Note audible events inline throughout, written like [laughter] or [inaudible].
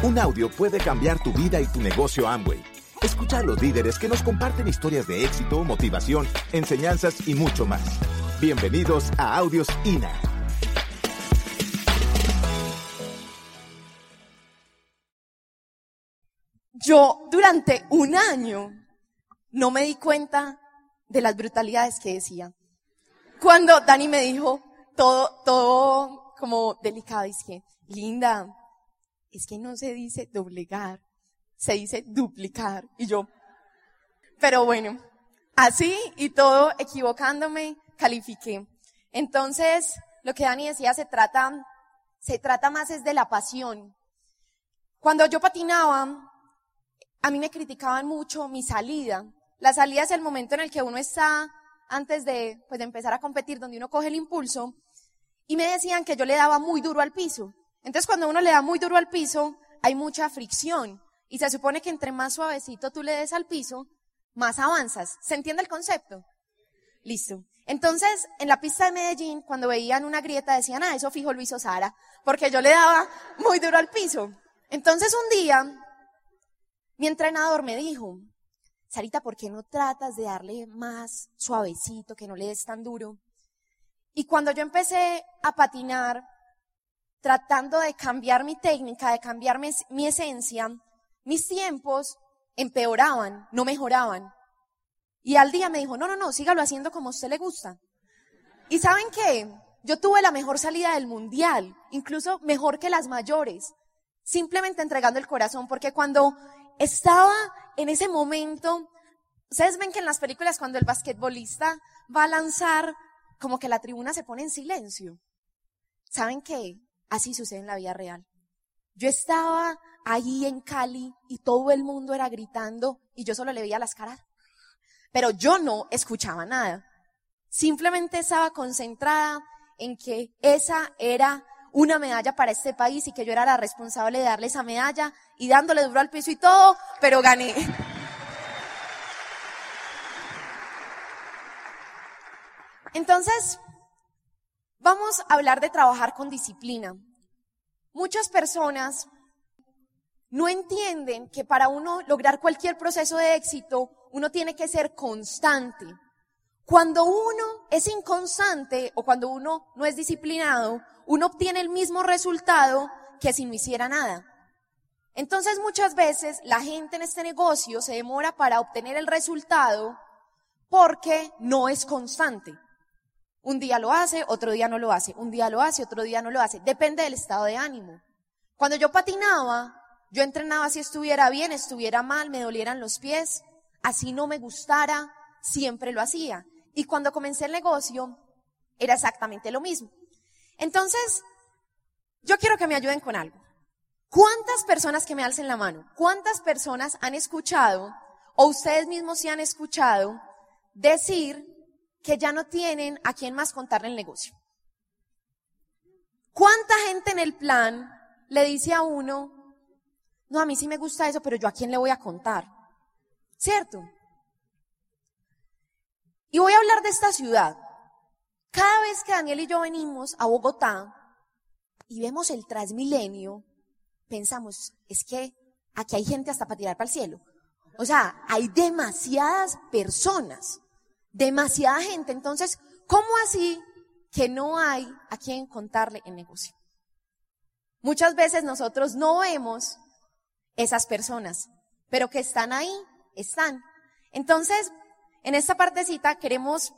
Un audio puede cambiar tu vida y tu negocio Amway. Escucha a los líderes que nos comparten historias de éxito, motivación, enseñanzas y mucho más. Bienvenidos a Audios INA. Yo durante un año no me di cuenta de las brutalidades que decía. Cuando Dani me dijo todo, todo como delicado, que, linda, es que no se dice doblegar, se dice duplicar. Y yo, pero bueno, así y todo equivocándome, califiqué. Entonces, lo que Dani decía se trata, se trata más es de la pasión. Cuando yo patinaba, a mí me criticaban mucho mi salida. La salida es el momento en el que uno está antes de, pues, de empezar a competir, donde uno coge el impulso. Y me decían que yo le daba muy duro al piso. Entonces cuando uno le da muy duro al piso, hay mucha fricción. Y se supone que entre más suavecito tú le des al piso, más avanzas. ¿Se entiende el concepto? Listo. Entonces, en la pista de Medellín, cuando veían una grieta, decían, ah, eso fijo Luis Osara, porque yo le daba muy duro al piso. Entonces un día, mi entrenador me dijo, Sarita, ¿por qué no tratas de darle más suavecito, que no le des tan duro? Y cuando yo empecé a patinar, tratando de cambiar mi técnica, de cambiar mi, esencia, mis tiempos empeoraban, no mejoraban. Y al día me dijo, no, no, no, sígalo haciendo como a usted le gusta. ¿Y saben qué? Yo tuve la mejor salida del mundial, incluso mejor que las mayores, simplemente entregando el corazón, porque cuando estaba en ese momento, ustedes ven que en las películas cuando el basquetbolista va a lanzar, como que la tribuna se pone en silencio. ¿Saben qué? Así sucede en la vida real. Yo estaba ahí en Cali y todo el mundo era gritando y yo solo le veía las caras. Pero yo no escuchaba nada. Simplemente estaba concentrada en que esa era una medalla para este país y que yo era la responsable de darle esa medalla y dándole duro al piso y todo, pero gané. Entonces, vamos a hablar de trabajar con disciplina. Muchas personas no entienden que para uno lograr cualquier proceso de éxito, uno tiene que ser constante. Cuando uno es inconstante o cuando uno no es disciplinado, uno obtiene el mismo resultado que si no hiciera nada. Entonces muchas veces la gente en este negocio se demora para obtener el resultado porque no es constante. Un día lo hace, otro día no lo hace, un día lo hace, otro día no lo hace. Depende del estado de ánimo. Cuando yo patinaba, yo entrenaba si estuviera bien, estuviera mal, me dolieran los pies, así no me gustara, siempre lo hacía. Y cuando comencé el negocio, era exactamente lo mismo. Entonces, yo quiero que me ayuden con algo. ¿Cuántas personas que me alcen la mano? ¿Cuántas personas han escuchado o ustedes mismos se han escuchado decir que ya no tienen a quién más contarle el negocio? ¿Cuánta gente en el plan le dice a uno, no, a mí sí me gusta eso, pero yo a quién le voy a contar? ¿Cierto? Y voy a hablar de esta ciudad. Cada vez que Daniel y yo venimos a Bogotá y vemos el Transmilenio, pensamos, es que aquí hay gente hasta para tirar para el cielo. O sea, hay demasiadas personas, demasiada gente. Entonces, ¿cómo así que no hay a quien contarle el negocio? Muchas veces nosotros no vemos esas personas, pero que están ahí, están. Entonces, en esta partecita queremos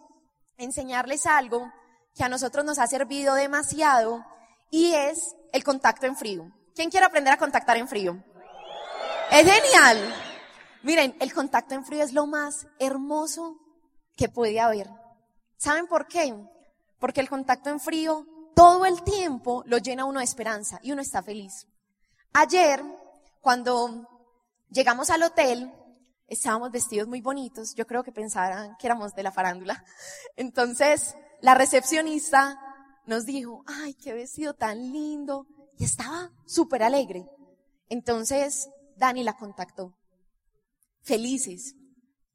enseñarles algo que a nosotros nos ha servido demasiado y es el contacto en frío. ¿Quién quiere aprender a contactar en frío? Es genial. Miren, el contacto en frío es lo más hermoso que puede haber. ¿Saben por qué? Porque el contacto en frío todo el tiempo lo llena uno de esperanza y uno está feliz. Ayer, cuando llegamos al hotel, estábamos vestidos muy bonitos, yo creo que pensaran que éramos de la farándula. [laughs] Entonces, la recepcionista nos dijo, ay, qué vestido tan lindo, y estaba súper alegre. Entonces, Dani la contactó. Felices.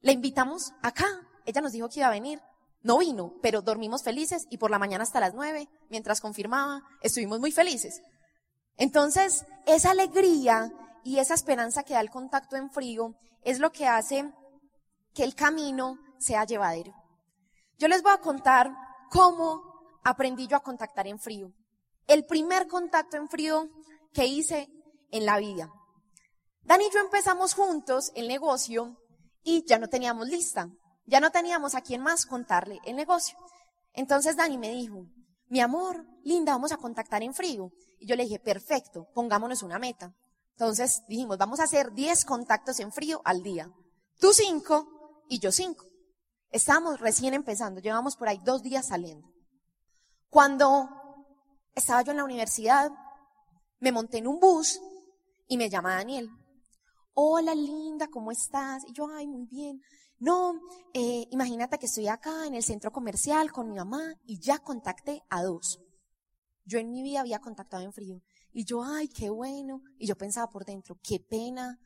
La invitamos acá. Ella nos dijo que iba a venir. No vino, pero dormimos felices y por la mañana hasta las nueve, mientras confirmaba, estuvimos muy felices. Entonces, esa alegría y esa esperanza que da el contacto en frío es lo que hace que el camino sea llevadero. Yo les voy a contar cómo aprendí yo a contactar en frío. El primer contacto en frío que hice en la vida. Dani y yo empezamos juntos el negocio y ya no teníamos lista, ya no teníamos a quién más contarle el negocio. Entonces Dani me dijo, mi amor, linda, vamos a contactar en frío. Y yo le dije, perfecto, pongámonos una meta. Entonces dijimos, vamos a hacer 10 contactos en frío al día. Tú 5 y yo 5. Estábamos recién empezando, llevamos por ahí dos días saliendo. Cuando estaba yo en la universidad, me monté en un bus y me llama Daniel. Hola linda, ¿cómo estás? Y yo, ay, muy bien. No, eh, imagínate que estoy acá en el centro comercial con mi mamá y ya contacté a dos. Yo en mi vida había contactado en frío. Y yo, ay, qué bueno. Y yo pensaba por dentro, qué pena.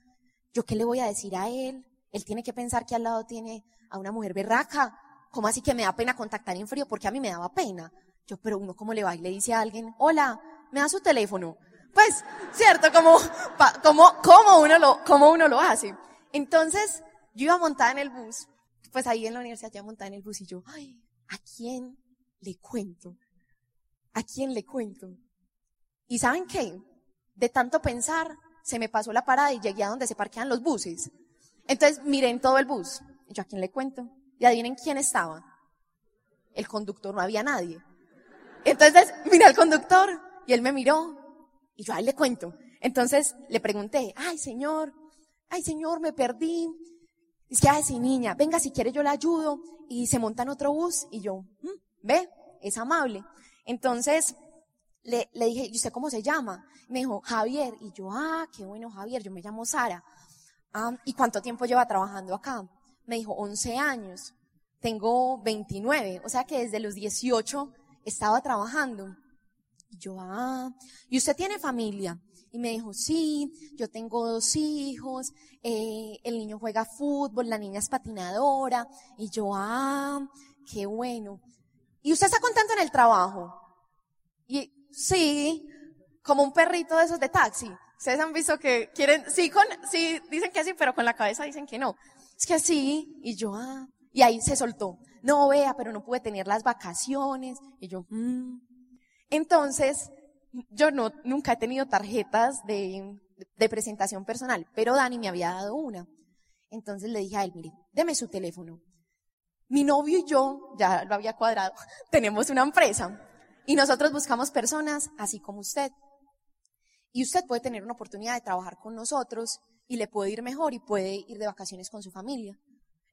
¿Yo qué le voy a decir a él? Él tiene que pensar que al lado tiene a una mujer berraca. ¿Cómo así que me da pena contactar en frío? Porque a mí me daba pena. Yo, pero uno, ¿cómo le va? Y le dice a alguien, hola, me da su teléfono. Pues, cierto, como, como, como uno lo, como uno lo hace. Entonces, yo iba montada en el bus, pues ahí en la universidad ya montada en el bus y yo, ay, ¿a quién le cuento? ¿A quién le cuento? ¿Y saben qué? De tanto pensar, se me pasó la parada y llegué a donde se parquean los buses. Entonces miré en todo el bus. Y yo, ¿a quién le cuento? Y adivinen quién estaba. El conductor, no había nadie. Entonces miré al conductor y él me miró y yo, ahí le cuento. Entonces le pregunté, ay señor, ay señor, me perdí. Dice ay sí niña, venga si quiere yo la ayudo. Y se monta en otro bus y yo, mm, ve, es amable. Entonces le, le dije, ¿y usted cómo se llama? Me dijo, Javier. Y yo, ah, qué bueno Javier, yo me llamo Sara. Ah, ¿y cuánto tiempo lleva trabajando acá? Me dijo, 11 años. Tengo 29, o sea que desde los 18 estaba trabajando. Y yo, ah, ¿y usted tiene familia? Y me dijo, sí, yo tengo dos hijos, eh, el niño juega fútbol, la niña es patinadora. Y yo, ah, qué bueno. ¿Y usted está contento en el trabajo? Y sí, como un perrito de esos de taxi. Ustedes han visto que quieren, sí, con, sí, dicen que sí, pero con la cabeza dicen que no. Es que sí, y yo, ah, y ahí se soltó. No, vea, pero no pude tener las vacaciones. Y yo, mmm. Entonces, yo no, nunca he tenido tarjetas de, presentación personal, pero Dani me había dado una. Entonces le dije a él, mire, deme su teléfono. Mi novio y yo, ya lo había cuadrado, [laughs] tenemos una empresa y nosotros buscamos personas así como usted. Y usted puede tener una oportunidad de trabajar con nosotros y le puede ir mejor y puede ir de vacaciones con su familia.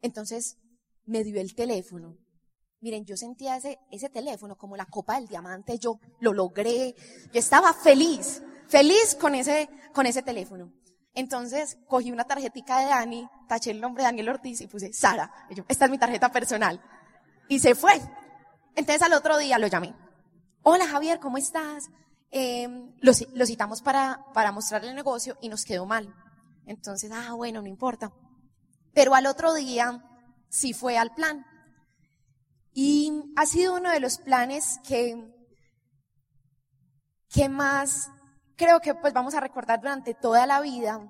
Entonces me dio el teléfono Miren, yo sentía ese, ese teléfono como la copa del diamante, yo lo logré, yo estaba feliz, feliz con ese, con ese teléfono. Entonces cogí una tarjetita de Dani, taché el nombre de Daniel Ortiz y puse Sara. yo, esta es mi tarjeta personal. Y se fue. Entonces al otro día lo llamé. Hola Javier, ¿cómo estás? Eh, lo, lo citamos para, para mostrarle el negocio y nos quedó mal. Entonces, ah, bueno, no importa. Pero al otro día sí fue al plan. Y ha sido uno de los planes que, que más creo que pues vamos a recordar durante toda la vida,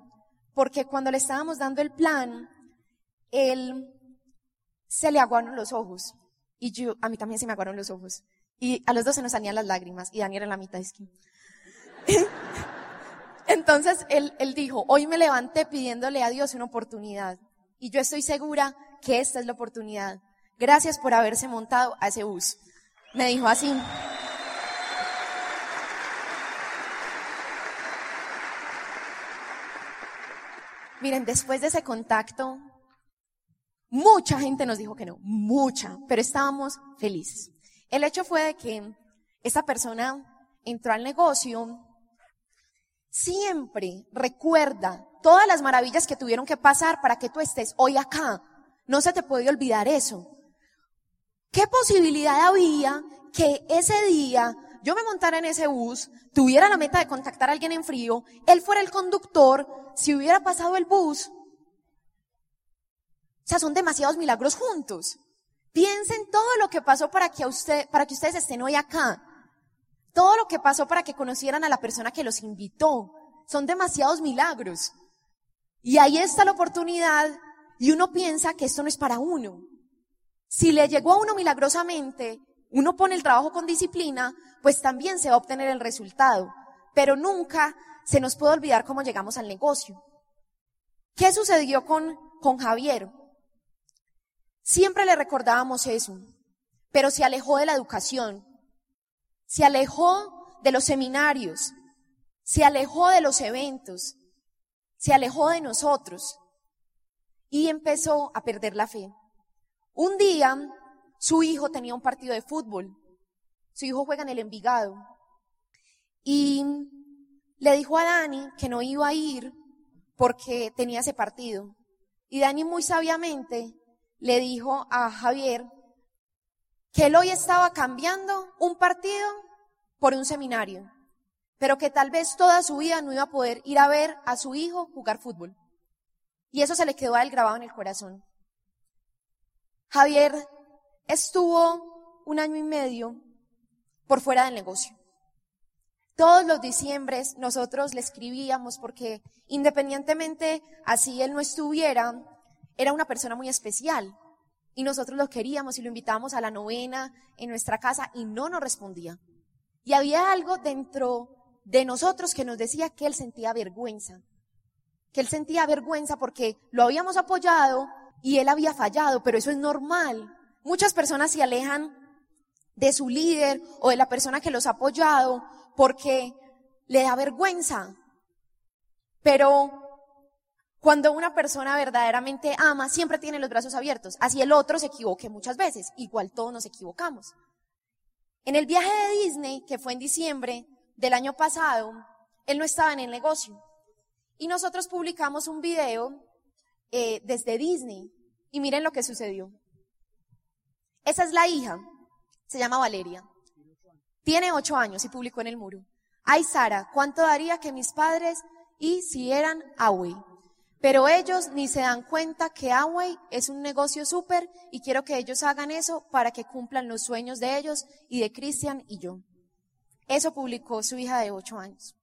porque cuando le estábamos dando el plan, él se le aguaron los ojos. Y yo, a mí también se me aguaron los ojos. Y a los dos se nos salían las lágrimas. Y Daniel en la mitad es que... [laughs] Entonces él, él dijo, hoy me levanté pidiéndole a Dios una oportunidad. Y yo estoy segura que esta es la oportunidad. Gracias por haberse montado a ese bus. Me dijo así. Miren, después de ese contacto, mucha gente nos dijo que no, mucha, pero estábamos felices. El hecho fue de que esa persona entró al negocio, siempre recuerda todas las maravillas que tuvieron que pasar para que tú estés hoy acá. No se te puede olvidar eso. ¿Qué posibilidad había que ese día yo me montara en ese bus, tuviera la meta de contactar a alguien en frío, él fuera el conductor, si hubiera pasado el bus? O sea, son demasiados milagros juntos. Piensen todo lo que pasó para que, usted, para que ustedes estén hoy acá. Todo lo que pasó para que conocieran a la persona que los invitó. Son demasiados milagros. Y ahí está la oportunidad y uno piensa que esto no es para uno. Si le llegó a uno milagrosamente, uno pone el trabajo con disciplina, pues también se va a obtener el resultado. Pero nunca se nos puede olvidar cómo llegamos al negocio. ¿Qué sucedió con, con Javier? Siempre le recordábamos eso, pero se alejó de la educación, se alejó de los seminarios, se alejó de los eventos, se alejó de nosotros y empezó a perder la fe. Un día, su hijo tenía un partido de fútbol. Su hijo juega en el Envigado. Y le dijo a Dani que no iba a ir porque tenía ese partido. Y Dani muy sabiamente le dijo a Javier que él hoy estaba cambiando un partido por un seminario, pero que tal vez toda su vida no iba a poder ir a ver a su hijo jugar fútbol. Y eso se le quedó a él grabado en el corazón. Javier estuvo un año y medio por fuera del negocio. Todos los diciembres nosotros le escribíamos porque independientemente así él no estuviera, era una persona muy especial y nosotros lo queríamos y lo invitábamos a la novena en nuestra casa y no nos respondía. Y había algo dentro de nosotros que nos decía que él sentía vergüenza, que él sentía vergüenza porque lo habíamos apoyado y él había fallado, pero eso es normal. Muchas personas se alejan de su líder o de la persona que los ha apoyado porque le da vergüenza. Pero cuando una persona verdaderamente ama, siempre tiene los brazos abiertos. Así el otro se equivoque muchas veces. Igual todos nos equivocamos. En el viaje de Disney, que fue en diciembre del año pasado, él no estaba en el negocio. Y nosotros publicamos un video eh, desde Disney. Y miren lo que sucedió. Esa es la hija. Se llama Valeria. Tiene ocho años y publicó en el muro. Ay, Sara, ¿cuánto daría que mis padres hicieran Away? Pero ellos ni se dan cuenta que Away es un negocio súper y quiero que ellos hagan eso para que cumplan los sueños de ellos y de Cristian y yo. Eso publicó su hija de ocho años.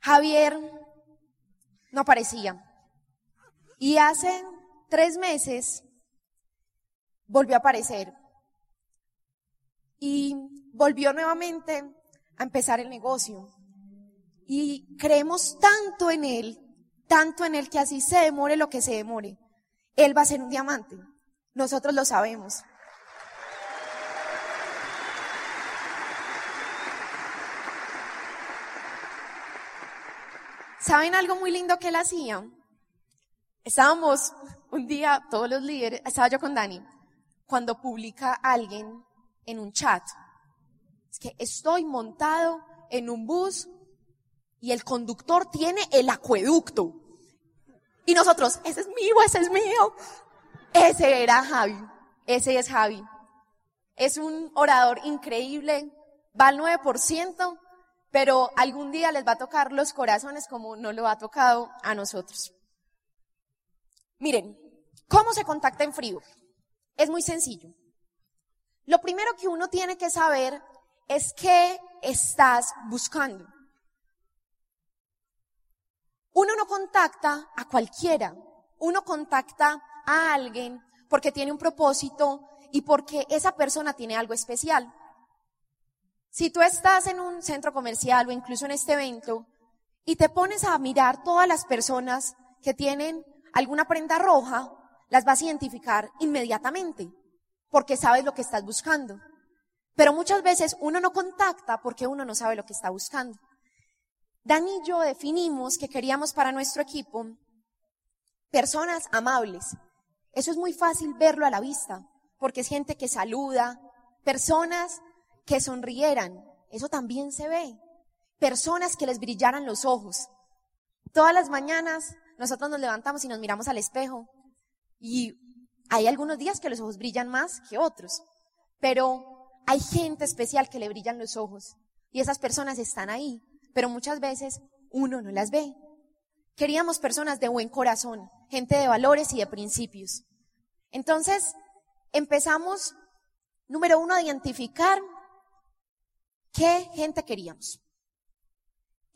Javier no aparecía. Y hace tres meses volvió a aparecer. Y volvió nuevamente a empezar el negocio. Y creemos tanto en él tanto en el que así se demore lo que se demore. Él va a ser un diamante. Nosotros lo sabemos. ¿Saben algo muy lindo que él hacía? Estábamos un día, todos los líderes, estaba yo con Dani, cuando publica alguien en un chat, es que estoy montado en un bus y el conductor tiene el acueducto. Y nosotros, ese es mío, ese es mío. Ese era Javi, ese es Javi. Es un orador increíble, va al 9%, pero algún día les va a tocar los corazones como no lo ha tocado a nosotros. Miren, ¿cómo se contacta en frío? Es muy sencillo. Lo primero que uno tiene que saber es qué estás buscando. Uno no contacta a cualquiera, uno contacta a alguien porque tiene un propósito y porque esa persona tiene algo especial. Si tú estás en un centro comercial o incluso en este evento y te pones a mirar todas las personas que tienen alguna prenda roja, las vas a identificar inmediatamente porque sabes lo que estás buscando. Pero muchas veces uno no contacta porque uno no sabe lo que está buscando. Dani y yo definimos que queríamos para nuestro equipo personas amables. Eso es muy fácil verlo a la vista, porque es gente que saluda, personas que sonrieran, eso también se ve. Personas que les brillaran los ojos. Todas las mañanas nosotros nos levantamos y nos miramos al espejo y hay algunos días que los ojos brillan más que otros, pero hay gente especial que le brillan los ojos y esas personas están ahí pero muchas veces uno no las ve. Queríamos personas de buen corazón, gente de valores y de principios. Entonces, empezamos, número uno, a identificar qué gente queríamos.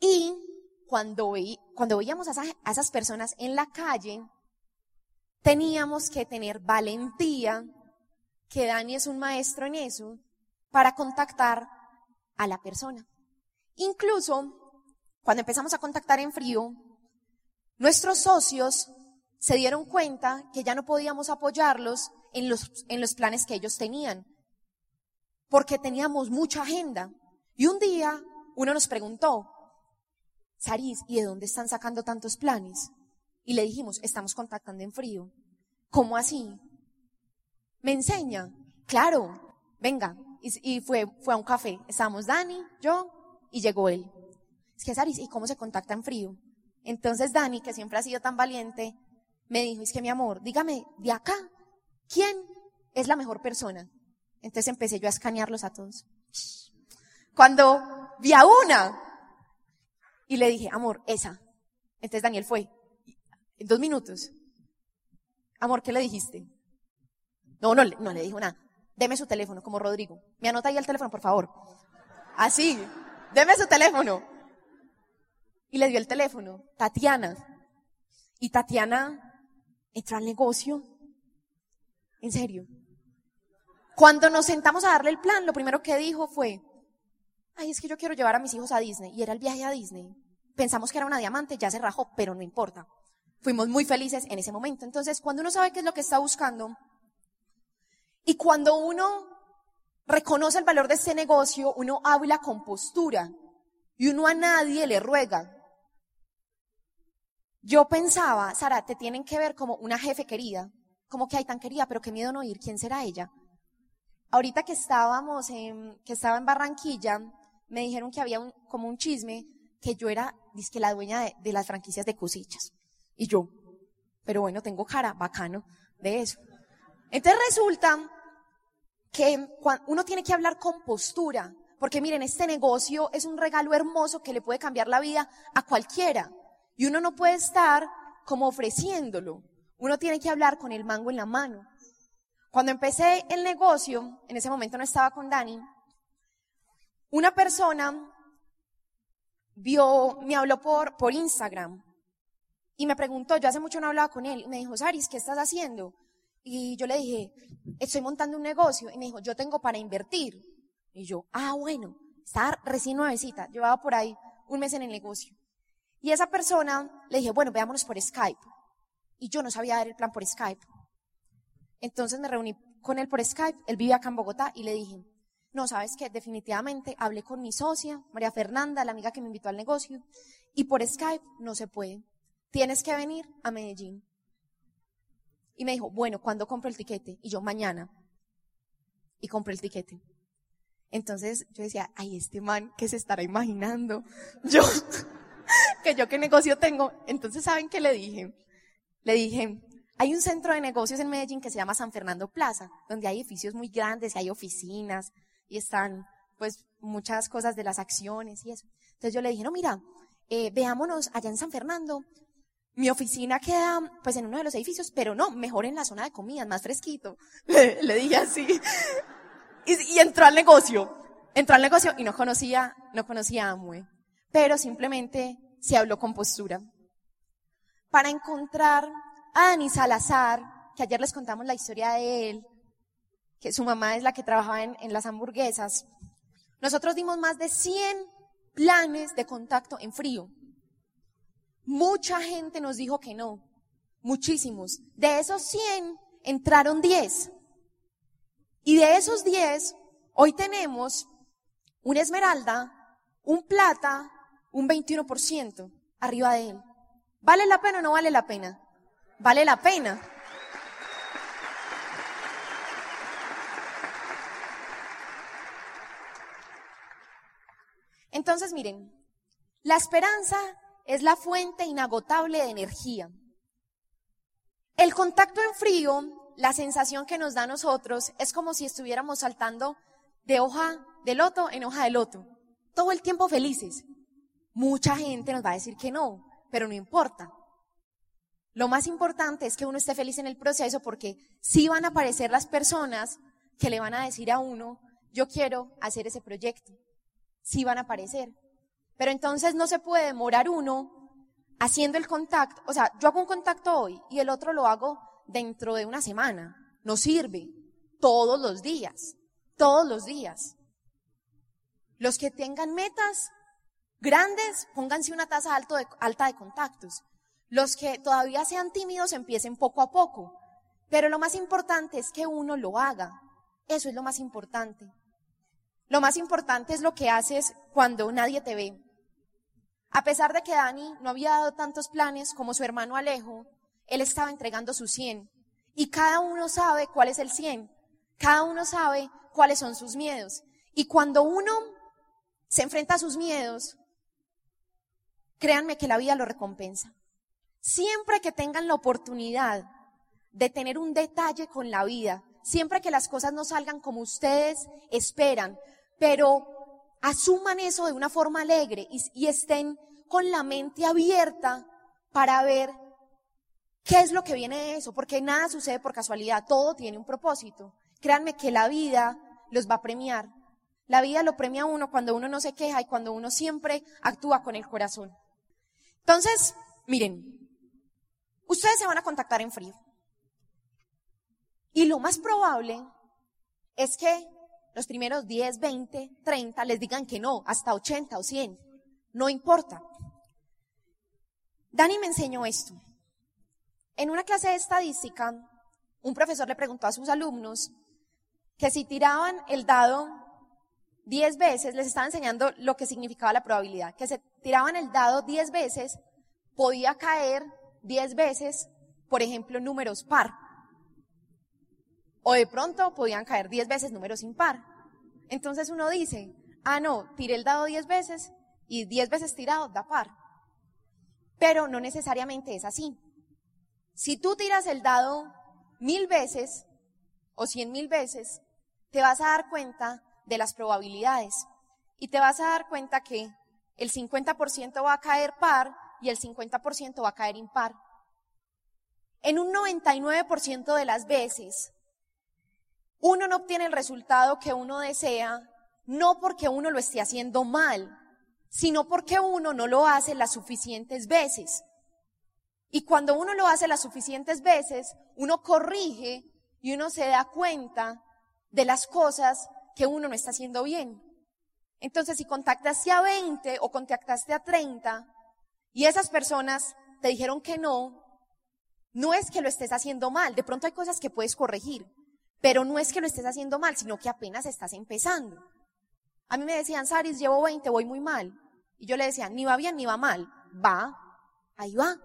Y cuando, cuando veíamos a, esas personas en la calle, teníamos que tener valentía, que Dani es un maestro en eso, para contactar a la persona. Incluso, cuando empezamos a contactar en frío, nuestros socios se dieron cuenta que ya no podíamos apoyarlos en los, en los planes que ellos tenían, porque teníamos mucha agenda. Y un día uno nos preguntó, Saris, ¿y de dónde están sacando tantos planes? Y le dijimos, estamos contactando en frío. ¿Cómo así? ¿Me enseña? Claro, venga. Y, fue, fue a un café. Estábamos Dani, yo, y llegó él. Es que Saris, ¿y cómo se contacta en frío? Entonces Dani, que siempre ha sido tan valiente, me dijo, es que mi amor, dígame, de acá, ¿quién es la mejor persona? Entonces empecé yo a escanearlos a todos. Cuando vi a una, y le dije, amor, esa. Entonces Daniel fue. En dos minutos. Amor, ¿qué le dijiste? No, no, no le dijo nada. Deme su teléfono, como Rodrigo. Me anota ahí el teléfono, por favor. Así. Deme su teléfono. Y le dio el teléfono. Tatiana. Y Tatiana entró al negocio. En serio. Cuando nos sentamos a darle el plan, lo primero que dijo fue, ay, es que yo quiero llevar a mis hijos a Disney. Y era el viaje a Disney. Pensamos que era una diamante, ya se rajó, pero no importa. Fuimos muy felices en ese momento. Entonces, cuando uno sabe qué es lo que está buscando, y cuando uno reconoce el valor de ese negocio, uno habla con postura. Y uno a nadie le ruega. Yo pensaba, Sara, te tienen que ver como una jefe querida. Como que hay tan querida, pero qué miedo no ir. ¿Quién será ella? Ahorita que estábamos en, que estaba en Barranquilla, me dijeron que había un, como un chisme que yo era, que la dueña de, las franquicias de cosichas. Y yo, pero bueno, tengo cara, bacano, de eso. Entonces resulta que uno tiene que hablar con postura, porque miren, este negocio es un regalo hermoso que le puede cambiar la vida a cualquiera. Y uno no puede estar como ofreciéndolo. Uno tiene que hablar con el mango en la mano. Cuando empecé el negocio, en ese momento no estaba con Dani, una persona me habló por, Instagram y me preguntó, yo hace mucho no hablaba con él, y me dijo, Saris, ¿qué estás haciendo? Y yo le dije, estoy montando un negocio. Y me dijo, yo tengo para invertir. Y yo, ah, bueno, estaba recién nuevecita, llevaba por ahí un mes en el negocio. Y esa persona le dije, bueno, veámonos por Skype. Y yo no sabía dar el plan por Skype. Entonces me reuní con él por Skype, él vive acá en Bogotá, y le dije, no, sabes que definitivamente hablé con mi socia, María Fernanda, la amiga que me invitó al negocio, y por Skype no se puede. Tienes que venir a Medellín. Y me dijo, bueno, ¿cuándo compro el tiquete? Y yo, mañana. Y compré el tiquete. Entonces yo decía, ay, este man, ¿qué se estará imaginando? [laughs] Yo, que yo qué negocio tengo. Entonces, ¿saben qué le dije? Le dije, hay un centro de negocios en Medellín que se llama San Fernando Plaza, donde hay edificios muy grandes y hay oficinas, y están pues muchas cosas de las acciones y eso. Entonces yo le dije, no, mira, eh, veámonos allá en San Fernando. Mi oficina queda pues en uno de los edificios, pero no, mejor en la zona de comidas, más fresquito. [laughs] Le, dije así. Y, entró al negocio. Entró al negocio y no conocía, no conocía a Amue. Pero simplemente se habló con postura. Para encontrar a Dani Salazar, que ayer les contamos la historia de él, que su mamá es la que trabajaba en, las hamburguesas, nosotros dimos más de 100 planes de contacto en frío. Mucha gente nos dijo que no, muchísimos. De esos 100 entraron 10. Y de esos 10, hoy tenemos una esmeralda, un plata, un 21% arriba de él. ¿Vale la pena o no vale la pena? Vale la pena. Entonces, miren, la esperanza es la fuente inagotable de energía. El contacto en frío, la sensación que nos da a nosotros es como si estuviéramos saltando de hoja de loto en hoja de loto, todo el tiempo felices. Mucha gente nos va a decir que no, pero no importa. Lo más importante es que uno esté feliz en el proceso porque sí van a aparecer las personas que le van a decir a uno, yo quiero hacer ese proyecto. Sí van a aparecer. Pero entonces no se puede demorar uno haciendo el contacto. O sea, yo hago un contacto hoy y el otro lo hago dentro de una semana. No sirve. Todos los días. Todos los días. Los que tengan metas grandes, pónganse una tasa alto de, alta de contactos. Los que todavía sean tímidos, empiecen poco a poco. Pero lo más importante es que uno lo haga. Eso es lo más importante. Lo más importante es lo que haces cuando nadie te ve. A pesar de que Dani no había dado tantos planes como su hermano Alejo, él estaba entregando su 100. Y cada uno sabe cuál es el 100. Cada uno sabe cuáles son sus miedos. Y cuando uno se enfrenta a sus miedos, créanme que la vida lo recompensa. Siempre que tengan la oportunidad de tener un detalle con la vida, siempre que las cosas no salgan como ustedes esperan, pero asuman eso de una forma alegre y, estén con la mente abierta para ver qué es lo que viene de eso, porque nada sucede por casualidad, todo tiene un propósito. Créanme que la vida los va a premiar. La vida lo premia a uno cuando uno no se queja y cuando uno siempre actúa con el corazón. Entonces, miren, ustedes se van a contactar en frío. Y lo más probable es que los primeros 10, 20, 30 les digan que no, hasta 80 o 100. No importa. Dani me enseñó esto. En una clase de estadística, un profesor le preguntó a sus alumnos que si tiraban el dado 10 veces, les estaba enseñando lo que significaba la probabilidad, que se tiraban el dado 10 veces, podía caer 10 veces, por ejemplo, números par. O de pronto podían caer 10 veces números impar. Entonces uno dice, ah, no, tiré el dado 10 veces y 10 veces tirado da par. Pero no necesariamente es así. Si tú tiras el dado mil veces o cien mil veces, te vas a dar cuenta de las probabilidades y te vas a dar cuenta que el 50% va a caer par y el 50% va a caer impar. En un 99% de las veces, uno no obtiene el resultado que uno desea, no porque uno lo esté haciendo mal, sino porque uno no lo hace las suficientes veces. Y cuando uno lo hace las suficientes veces, uno corrige y uno se da cuenta de las cosas que uno no está haciendo bien. Entonces, si contactaste a 20 o contactaste a 30 y esas personas te dijeron que no, no es que lo estés haciendo mal, de pronto hay cosas que puedes corregir, pero no es que lo estés haciendo mal, sino que apenas estás empezando. A mí me decían, Saris, llevo 20, voy muy mal. Y yo le decía, ni va bien ni va mal. Va, ahí va.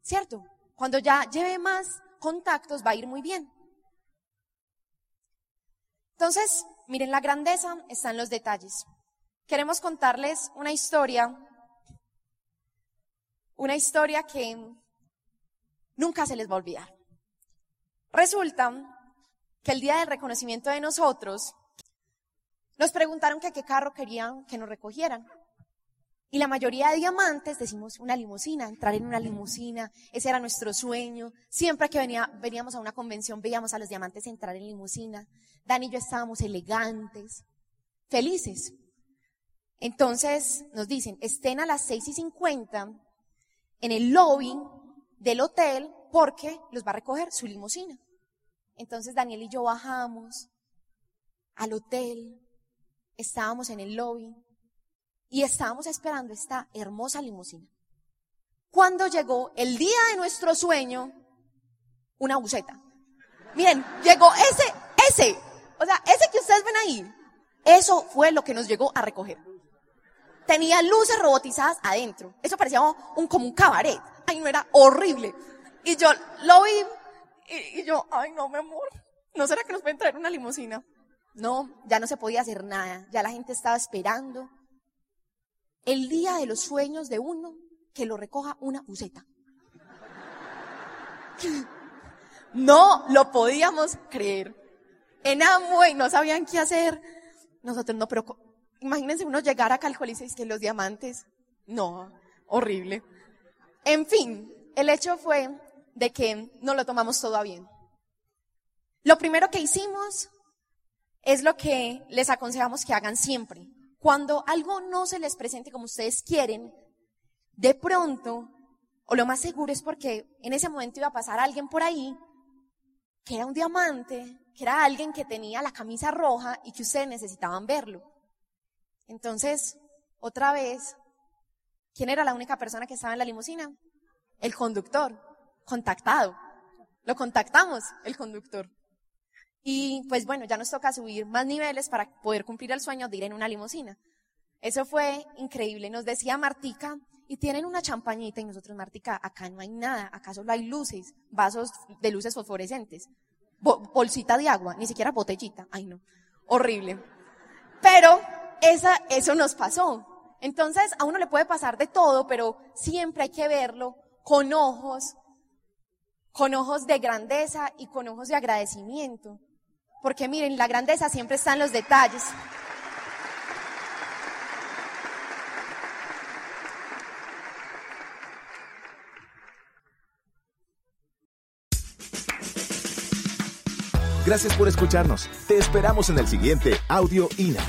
¿Cierto? Cuando ya lleve más contactos va a ir muy bien. Entonces, miren, la grandeza está en los detalles. Queremos contarles una historia, una historia que nunca se les va a olvidar. Resulta el día del reconocimiento de nosotros, nos preguntaron que qué carro querían que nos recogieran. Y la mayoría de diamantes decimos una limusina, entrar en una limusina, ese era nuestro sueño. Siempre que venía, veníamos a una convención veíamos a los diamantes entrar en limusina. Dani y yo estábamos elegantes, felices. Entonces nos dicen, estén a las seis y cincuenta en el lobby del hotel porque los va a recoger su limusina. Entonces Daniel y yo bajamos al hotel, estábamos en el lobby y estábamos esperando esta hermosa limusina. Cuando llegó el día de nuestro sueño, una buceta. Miren, llegó ese, ese, o sea, ese que ustedes ven ahí, eso fue lo que nos llegó a recoger. Tenía luces robotizadas adentro. Eso parecía un, como un cabaret. Ay, no era horrible. Y yo lo vi y, yo, ay, no, mi amor, ¿no será que nos pueden traer una limusina? No, ya no se podía hacer nada, ya la gente estaba esperando el día de los sueños de uno que lo recoja una buceta. [laughs] No lo podíamos creer. En Amway no sabían qué hacer. Nosotros no, pero imagínense uno llegar a Calcolice y que los diamantes. No, horrible. En fin, el hecho fue de que no lo tomamos todo bien. Lo primero que hicimos es lo que les aconsejamos que hagan siempre. cuando algo no se les presente como ustedes quieren, de pronto, o lo más seguro es porque en ese momento iba a pasar alguien por ahí que era un diamante, que era alguien que tenía la camisa roja y que ustedes necesitaban verlo. Entonces, otra vez, ¿quién era la única persona que estaba en la limusina? El conductor, contactado. Lo contactamos, el conductor. Y pues bueno, ya nos toca subir más niveles para poder cumplir el sueño de ir en una limusina. Eso fue increíble. Nos decía Martica, y tienen una champañita y nosotros, Martica, acá no hay nada, acá solo hay luces, vasos de luces fosforescentes, bolsita de agua, ni siquiera botellita. Ay no, horrible. Pero esa, eso nos pasó. Entonces, a uno le puede pasar de todo, pero siempre hay que verlo con ojos, con ojos de grandeza y con ojos de agradecimiento. Porque miren, la grandeza siempre está en los detalles. Gracias por escucharnos. Te esperamos en el siguiente Audio INA.